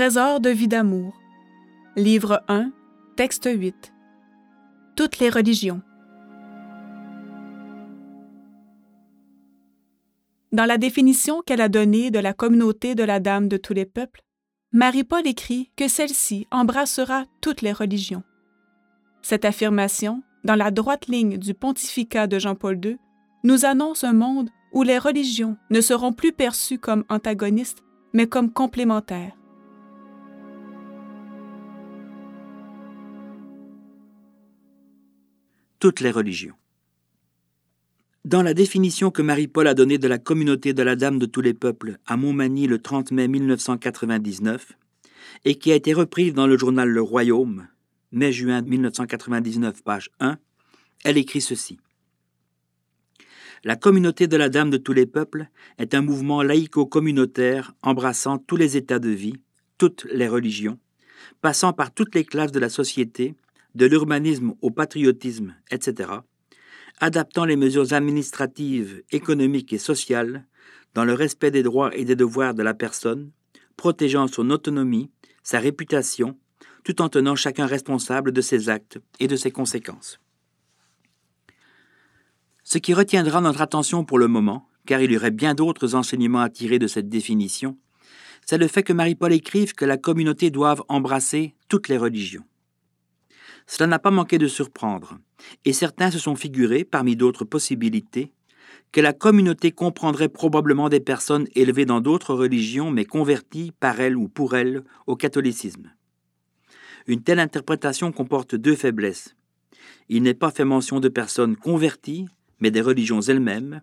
Trésor de vie d'amour. Livre 1, texte 8. Toutes les religions. Dans la définition qu'elle a donnée de la communauté de la Dame de tous les peuples, Marie-Paul écrit que celle-ci embrassera toutes les religions. Cette affirmation, dans la droite ligne du pontificat de Jean-Paul II, nous annonce un monde où les religions ne seront plus perçues comme antagonistes, mais comme complémentaires. Toutes les religions. Dans la définition que Marie-Paul a donnée de la communauté de la Dame de tous les peuples à Montmagny le 30 mai 1999, et qui a été reprise dans le journal Le Royaume, mai-juin 1999, page 1, elle écrit ceci. La communauté de la Dame de tous les peuples est un mouvement laïco-communautaire embrassant tous les états de vie, toutes les religions, passant par toutes les classes de la société, de l'urbanisme au patriotisme, etc., adaptant les mesures administratives, économiques et sociales dans le respect des droits et des devoirs de la personne, protégeant son autonomie, sa réputation, tout en tenant chacun responsable de ses actes et de ses conséquences. Ce qui retiendra notre attention pour le moment, car il y aurait bien d'autres enseignements à tirer de cette définition, c'est le fait que Marie-Paul écrive que la communauté doive embrasser toutes les religions. Cela n'a pas manqué de surprendre, et certains se sont figurés, parmi d'autres possibilités, que la communauté comprendrait probablement des personnes élevées dans d'autres religions mais converties par elles ou pour elles au catholicisme. Une telle interprétation comporte deux faiblesses. Il n'est pas fait mention de personnes converties, mais des religions elles-mêmes,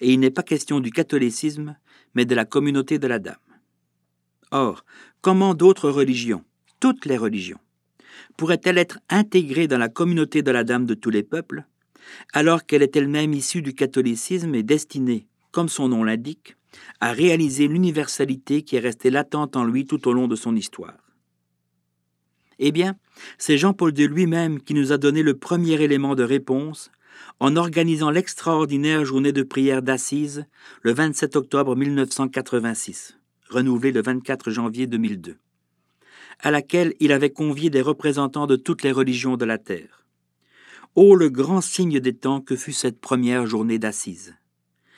et il n'est pas question du catholicisme, mais de la communauté de la Dame. Or, comment d'autres religions, toutes les religions, pourraient-elles être intégrées dans la communauté de la Dame de tous les peuples, alors qu'elle est elle-même issue du catholicisme et destinée, comme son nom l'indique, à réaliser l'universalité qui est restée latente en lui tout au long de son histoire? Eh bien, c'est Jean-Paul II lui-même qui nous a donné le premier élément de réponse en organisant l'extraordinaire journée de prière d'Assise le 27 octobre 1986, renouvelée le 24 janvier 2002, à laquelle il avait convié des représentants de toutes les religions de la terre. Ô le grand signe des temps que fut cette première journée d'Assise.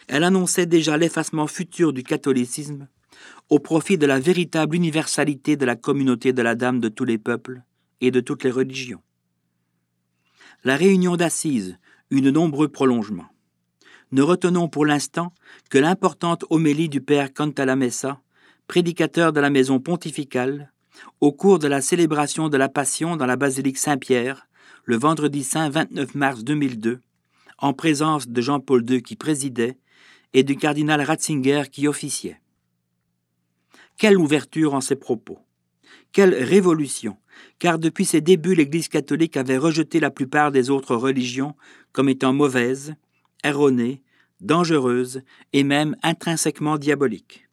Elle annonçait déjà l'effacement futur du catholicisme au profit de la véritable universalité de la communauté de la Dame de tous les peuples et de toutes les religions. La réunion d'Assise eut de nombreux prolongements. Ne retenons pour l'instant que l'importante homélie du père Cantalamessa, prédicateur de la maison pontificale, au cours de la célébration de la Passion dans la basilique Saint-Pierre, le vendredi saint 29 mars 2002, en présence de Jean-Paul II qui présidait et du cardinal Ratzinger qui officiait. Quelle ouverture en ses propos! Quelle révolution car depuis ses débuts l'Église catholique avait rejeté la plupart des autres religions comme étant mauvaises, erronées, dangereuses et même intrinsèquement diaboliques.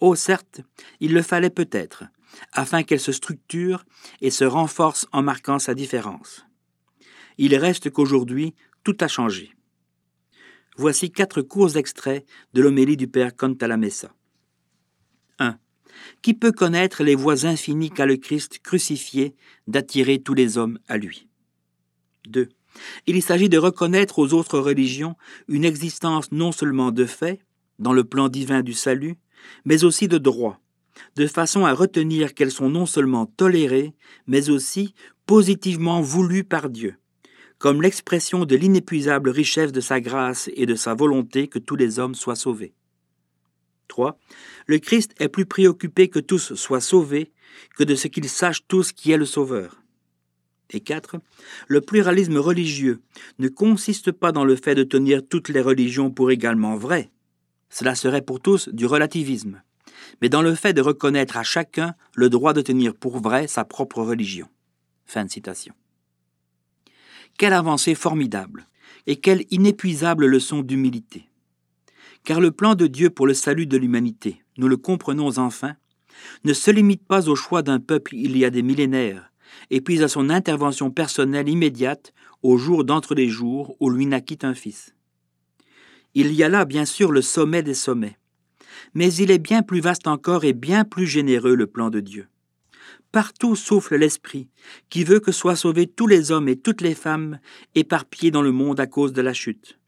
Oh certes, il le fallait peut-être, afin qu'elle se structure et se renforce en marquant sa différence. Il reste qu'aujourd'hui, tout a changé. Voici quatre courts extraits de l'homélie du Père Cantalamessa. 1. Qui peut connaître les voies infinies qu'a le Christ crucifié d'attirer tous les hommes à lui? 2. Il s'agit de reconnaître aux autres religions une existence non seulement de fait, dans le plan divin du salut, mais aussi de droit, de façon à retenir qu'elles sont non seulement tolérées, mais aussi positivement voulues par Dieu, comme l'expression de l'inépuisable richesse de sa grâce et de sa volonté que tous les hommes soient sauvés. 3. Le Christ est plus préoccupé que tous soient sauvés que de ce qu'ils sachent tous qui est le Sauveur. Et 4. Le pluralisme religieux ne consiste pas dans le fait de tenir toutes les religions pour également vraies. Cela serait pour tous du relativisme, mais dans le fait de reconnaître à chacun le droit de tenir pour vrai sa propre religion. Fin de citation. Quelle avancée formidable et quelle inépuisable leçon d'humilité. Car le plan de Dieu pour le salut de l'humanité, nous le comprenons enfin, ne se limite pas au choix d'un peuple il y a des millénaires, et puis à son intervention personnelle immédiate au jour d'entre les jours où lui naquit un fils. Il y a là bien sûr le sommet des sommets, mais il est bien plus vaste encore et bien plus généreux le plan de Dieu. Partout souffle l'Esprit, qui veut que soient sauvés tous les hommes et toutes les femmes éparpillés dans le monde à cause de la chute.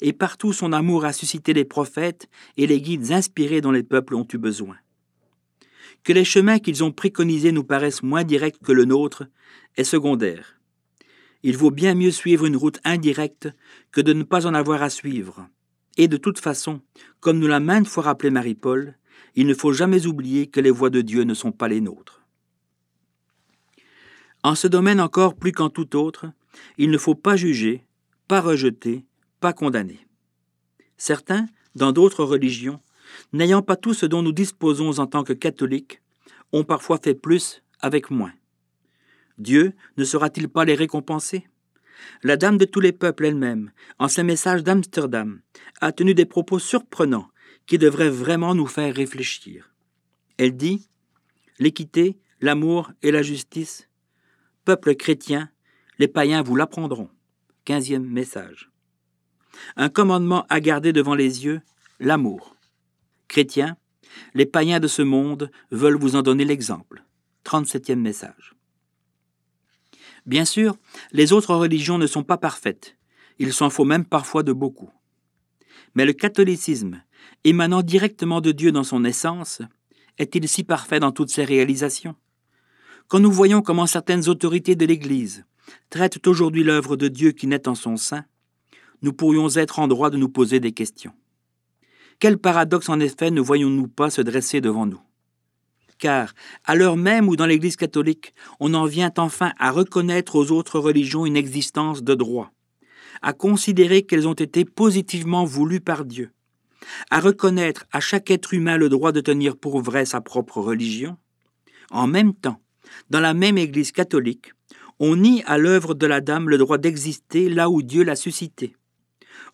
Et partout son amour a suscité les prophètes et les guides inspirés dont les peuples ont eu besoin. Que les chemins qu'ils ont préconisés nous paraissent moins directs que le nôtre est secondaire. Il vaut bien mieux suivre une route indirecte que de ne pas en avoir à suivre. Et de toute façon, comme nous l'a maintes fois rappelé Marie-Paul, il ne faut jamais oublier que les voies de Dieu ne sont pas les nôtres. En ce domaine encore plus qu'en tout autre, il ne faut pas juger, pas rejeter, pas condamner. Certains, dans d'autres religions, n'ayant pas tout ce dont nous disposons en tant que catholiques, ont parfois fait plus avec moins. Dieu ne saura-t-il pas les récompenser La Dame de tous les peuples elle-même, en ses messages d'Amsterdam, a tenu des propos surprenants qui devraient vraiment nous faire réfléchir. Elle dit L'équité, l'amour et la justice, peuple chrétien, les païens vous l'apprendront. Quinzième message. Un commandement à garder devant les yeux, l'amour. Chrétien, les païens de ce monde veulent vous en donner l'exemple. 37e message. Bien sûr, les autres religions ne sont pas parfaites. Il s'en faut même parfois de beaucoup. Mais le catholicisme, émanant directement de Dieu dans son essence, est-il si parfait dans toutes ses réalisations? Quand nous voyons comment certaines autorités de l'Église traitent aujourd'hui l'œuvre de Dieu qui naît en son sein, nous pourrions être en droit de nous poser des questions. Quel paradoxe en effet ne voyons-nous pas se dresser devant nous? Car à l'heure même où dans l'Église catholique on en vient enfin à reconnaître aux autres religions une existence de droit, à considérer qu'elles ont été positivement voulues par Dieu, à reconnaître à chaque être humain le droit de tenir pour vrai sa propre religion, en même temps, dans la même Église catholique, on nie à l'œuvre de la Dame le droit d'exister là où Dieu l'a suscité.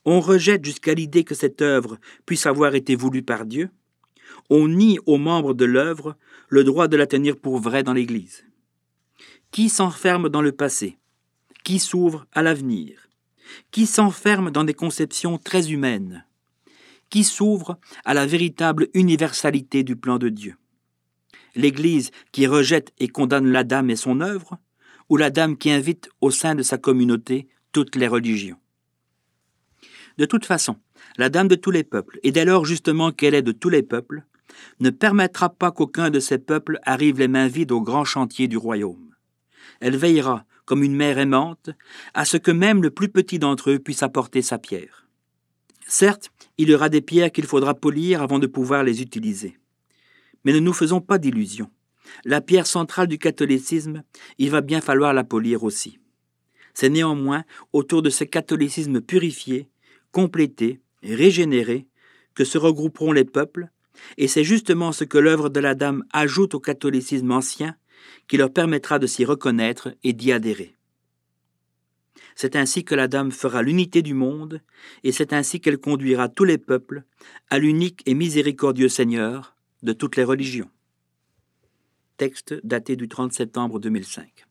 On rejette jusqu'à l'idée que cette œuvre puisse avoir été voulue par Dieu, on nie aux membres de l'œuvre le droit de la tenir pour vraie dans l'Église. Qui s'enferme dans le passé? Qui s'ouvre à l'avenir? Qui s'enferme dans des conceptions très humaines? Qui s'ouvre à la véritable universalité du plan de Dieu? L'Église qui rejette et condamne la dame et son œuvre, ou la dame qui invite au sein de sa communauté toutes les religions? De toute façon, la dame de tous les peuples, et dès lors justement qu'elle est de tous les peuples, ne permettra pas qu'aucun de ces peuples arrive les mains vides au grand chantier du royaume. Elle veillera, comme une mère aimante, à ce que même le plus petit d'entre eux puisse apporter sa pierre. Certes, il y aura des pierres qu'il faudra polir avant de pouvoir les utiliser. Mais ne nous faisons pas d'illusions. La pierre centrale du catholicisme, il va bien falloir la polir aussi. C'est néanmoins autour de ce catholicisme purifié, complété, régénéré, que se regrouperont les peuples, et c'est justement ce que l'œuvre de la Dame ajoute au catholicisme ancien qui leur permettra de s'y reconnaître et d'y adhérer. C'est ainsi que la Dame fera l'unité du monde, et c'est ainsi qu'elle conduira tous les peuples à l'unique et miséricordieux Seigneur de toutes les religions. Texte daté du 30 septembre 2005.